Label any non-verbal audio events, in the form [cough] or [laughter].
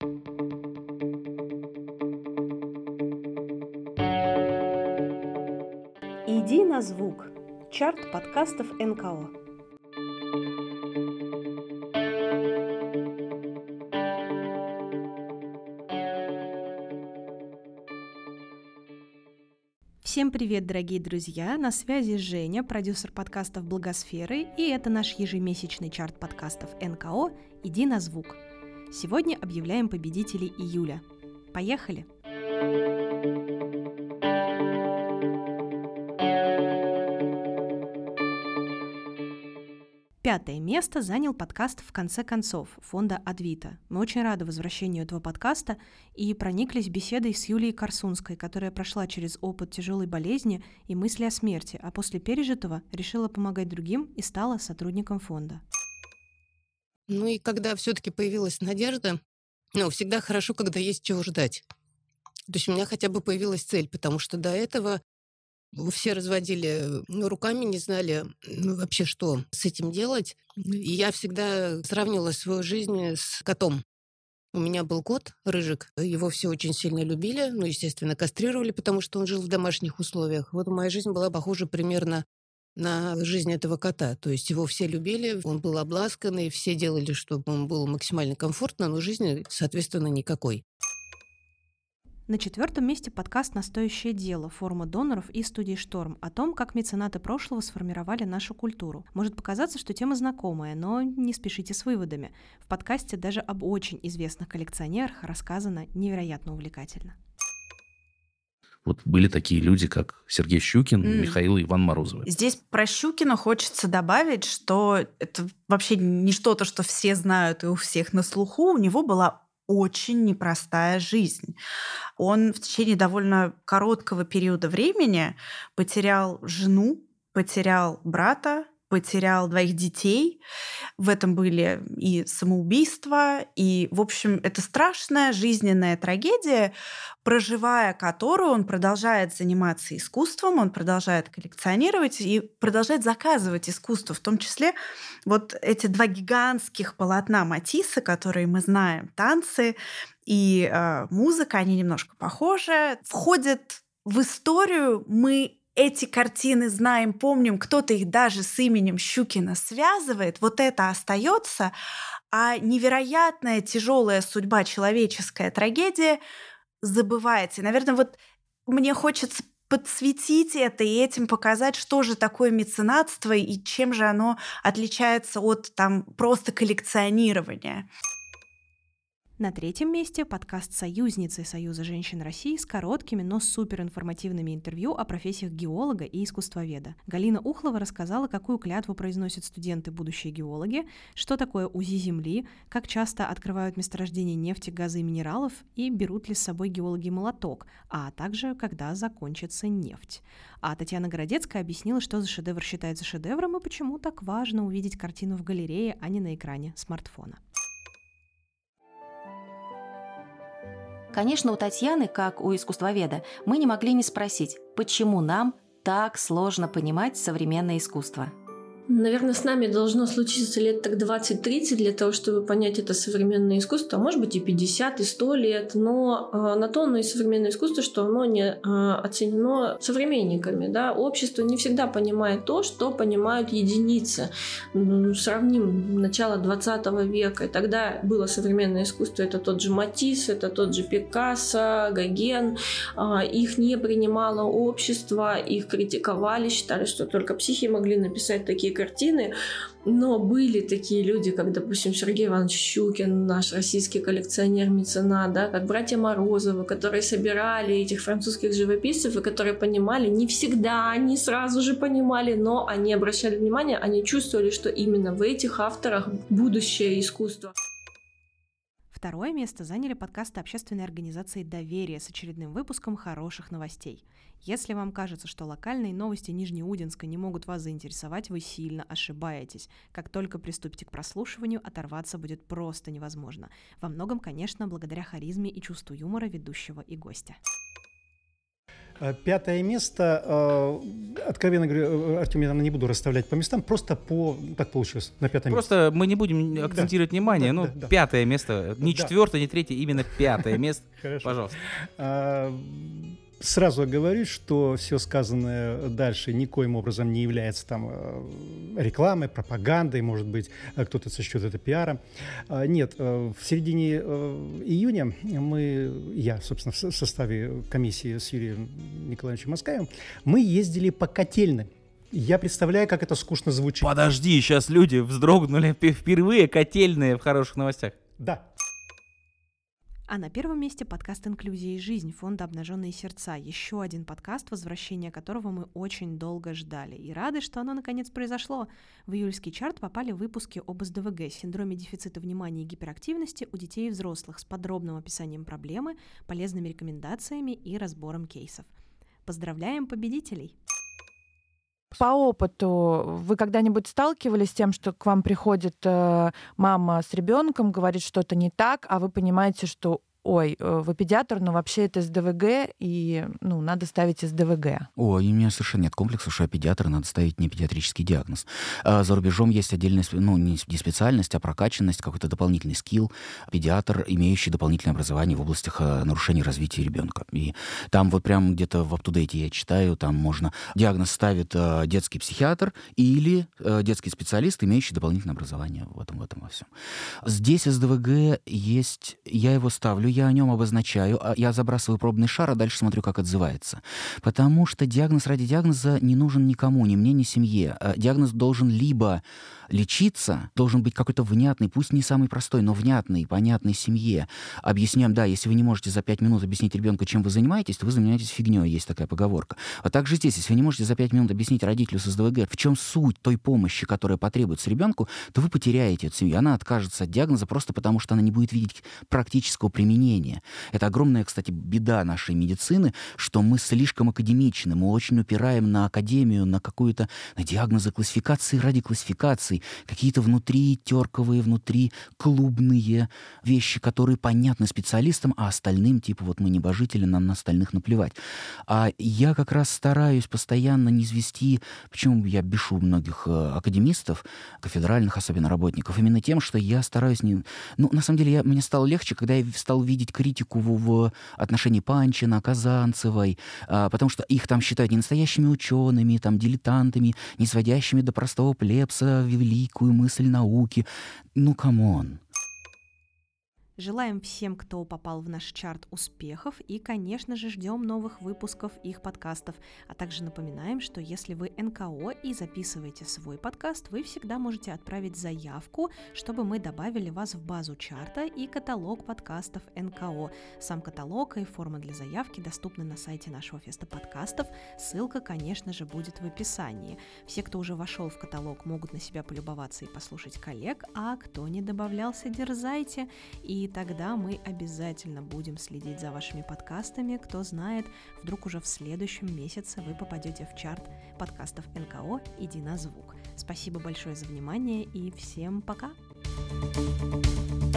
Иди на звук. Чарт подкастов НКО. Всем привет, дорогие друзья! На связи Женя, продюсер подкастов «Благосферы», и это наш ежемесячный чарт подкастов НКО «Иди на звук». Сегодня объявляем победителей июля. Поехали! Пятое место занял подкаст «В конце концов» фонда «Адвита». Мы очень рады возвращению этого подкаста и прониклись беседой с Юлией Корсунской, которая прошла через опыт тяжелой болезни и мысли о смерти, а после пережитого решила помогать другим и стала сотрудником фонда. Ну и когда все-таки появилась надежда, ну, всегда хорошо, когда есть чего ждать. То есть у меня хотя бы появилась цель, потому что до этого все разводили ну, руками, не знали ну, вообще, что с этим делать. И я всегда сравнивала свою жизнь с котом. У меня был кот, рыжик, его все очень сильно любили, ну, естественно, кастрировали, потому что он жил в домашних условиях. Вот моя жизнь была похожа примерно на жизнь этого кота. То есть его все любили, он был обласканный, все делали, чтобы он был максимально комфортно, но жизни, соответственно, никакой. На четвертом месте подкаст «Настоящее дело» форума доноров и студии «Шторм» о том, как меценаты прошлого сформировали нашу культуру. Может показаться, что тема знакомая, но не спешите с выводами. В подкасте даже об очень известных коллекционерах рассказано невероятно увлекательно. Вот были такие люди, как Сергей Щукин, mm. Михаил и Иван Морозовы. Здесь про Щукина хочется добавить, что это вообще не что-то, что все знают и у всех на слуху. У него была очень непростая жизнь. Он в течение довольно короткого периода времени потерял жену, потерял брата, потерял двоих детей. В этом были и самоубийства, и, в общем, это страшная жизненная трагедия, проживая которую он продолжает заниматься искусством, он продолжает коллекционировать и продолжает заказывать искусство, в том числе вот эти два гигантских полотна Матисса, которые мы знаем, танцы и э, музыка, они немножко похожи, входят в историю. Мы эти картины знаем, помним, кто-то их даже с именем Щукина связывает, вот это остается, а невероятная тяжелая судьба, человеческая трагедия забывается. И, наверное, вот мне хочется подсветить это и этим показать, что же такое меценатство и чем же оно отличается от там просто коллекционирования. На третьем месте подкаст «Союзницы Союза женщин России» с короткими, но суперинформативными интервью о профессиях геолога и искусствоведа. Галина Ухлова рассказала, какую клятву произносят студенты будущие геологи, что такое УЗИ Земли, как часто открывают месторождения нефти, газа и минералов и берут ли с собой геологи молоток, а также когда закончится нефть. А Татьяна Городецкая объяснила, что за шедевр считается шедевром и почему так важно увидеть картину в галерее, а не на экране смартфона. Конечно, у Татьяны, как у искусствоведа, мы не могли не спросить, почему нам так сложно понимать современное искусство. Наверное, с нами должно случиться лет так 20-30 для того, чтобы понять это современное искусство, а может быть и 50, и 100 лет, но э, на то оно и современное искусство, что оно не э, оценено современниками. Да? Общество не всегда понимает то, что понимают единицы. Сравним начало 20 века, и тогда было современное искусство, это тот же Матисс, это тот же Пикассо, Гоген, э, их не принимало общество, их критиковали, считали, что только психи могли написать такие картины, но были такие люди, как, допустим, Сергей Иванович Щукин, наш российский коллекционер-меценат, да, как братья Морозовы, которые собирали этих французских живописцев и которые понимали, не всегда они сразу же понимали, но они обращали внимание, они чувствовали, что именно в этих авторах будущее искусства. Второе место заняли подкасты общественной организации «Доверие» с очередным выпуском хороших новостей. Если вам кажется, что локальные новости Нижнеудинска не могут вас заинтересовать, вы сильно ошибаетесь. Как только приступите к прослушиванию, оторваться будет просто невозможно. Во многом, конечно, благодаря харизме и чувству юмора ведущего и гостя. Э, пятое место, э, откровенно говоря, э, Артем, я, наверное, не буду расставлять по местам, просто по, так получилось, на пятое просто место. Просто мы не будем акцентировать да. внимание, да, ну, да, пятое место, не да. четвертое, не третье, именно пятое место, [laughs] пожалуйста. Сразу говорю, что все сказанное дальше никоим образом не является там э, рекламой, пропагандой, может быть, э, кто-то сочтет это пиаром. А, нет, э, в середине июня мы, я, собственно, в составе комиссии с Юрием Николаевичем Москаевым, мы ездили по котельным. Я представляю, как это скучно звучит. Подожди, сейчас люди вздрогнули впервые котельные в хороших новостях. Да, а на первом месте подкаст «Инклюзия и жизнь» фонда «Обнаженные сердца». Еще один подкаст, возвращение которого мы очень долго ждали. И рады, что оно наконец произошло. В июльский чарт попали выпуски об СДВГ, синдроме дефицита внимания и гиперактивности у детей и взрослых с подробным описанием проблемы, полезными рекомендациями и разбором кейсов. Поздравляем победителей! По опыту вы когда-нибудь сталкивались с тем, что к вам приходит э, мама с ребенком, говорит что-то не так, а вы понимаете, что ой, э, вы педиатр, но вообще это СДВГ, и ну, надо ставить СДВГ. Ой, у меня совершенно нет комплекса, что я педиатр, надо ставить не педиатрический диагноз. А за рубежом есть отдельная, ну, не специальность, а прокачанность, какой-то дополнительный скилл, педиатр, имеющий дополнительное образование в областях э, нарушений развития ребенка. И там вот прям где-то в аптудейте я читаю, там можно, диагноз ставит э, детский психиатр или детский специалист, имеющий дополнительное образование в этом, в этом во всем. Здесь СДВГ есть, я его ставлю, я о нем обозначаю, а я забрасываю пробный шар, а дальше смотрю, как отзывается. Потому что диагноз ради диагноза не нужен никому, ни мне, ни семье. А диагноз должен либо лечиться, должен быть какой-то внятный, пусть не самый простой, но внятный, понятный семье. Объясняем, да, если вы не можете за пять минут объяснить ребенку, чем вы занимаетесь, то вы занимаетесь фигней, есть такая поговорка. А также здесь, если вы не можете за пять минут объяснить родителю с СДВГ, в чем суть той помощи, которая потребуется ребенку, то вы потеряете эту семью. Она откажется от диагноза просто потому, что она не будет видеть практического применения применения. Это огромная, кстати, беда нашей медицины, что мы слишком академичны, мы очень упираем на академию, на какую-то на диагнозы классификации ради классификации, какие-то внутри терковые, внутри клубные вещи, которые понятны специалистам, а остальным, типа, вот мы небожители, нам на остальных наплевать. А я как раз стараюсь постоянно не извести, почему я бешу многих э, академистов, кафедральных особенно работников, именно тем, что я стараюсь не... Ну, на самом деле, я, мне стало легче, когда я стал видеть критику в, в отношении Панчина, Казанцевой, а, потому что их там считают не настоящими учеными, там, дилетантами, не сводящими до простого плебса великую мысль науки. Ну, come on. Желаем всем, кто попал в наш чарт, успехов и, конечно же, ждем новых выпусков их подкастов. А также напоминаем, что если вы НКО и записываете свой подкаст, вы всегда можете отправить заявку, чтобы мы добавили вас в базу чарта и каталог подкастов НКО. Сам каталог и форма для заявки доступны на сайте нашего феста подкастов. Ссылка, конечно же, будет в описании. Все, кто уже вошел в каталог, могут на себя полюбоваться и послушать коллег, а кто не добавлялся, дерзайте. И тогда мы обязательно будем следить за вашими подкастами. Кто знает, вдруг уже в следующем месяце вы попадете в чарт подкастов НКО «Иди на звук». Спасибо большое за внимание и всем пока! thank you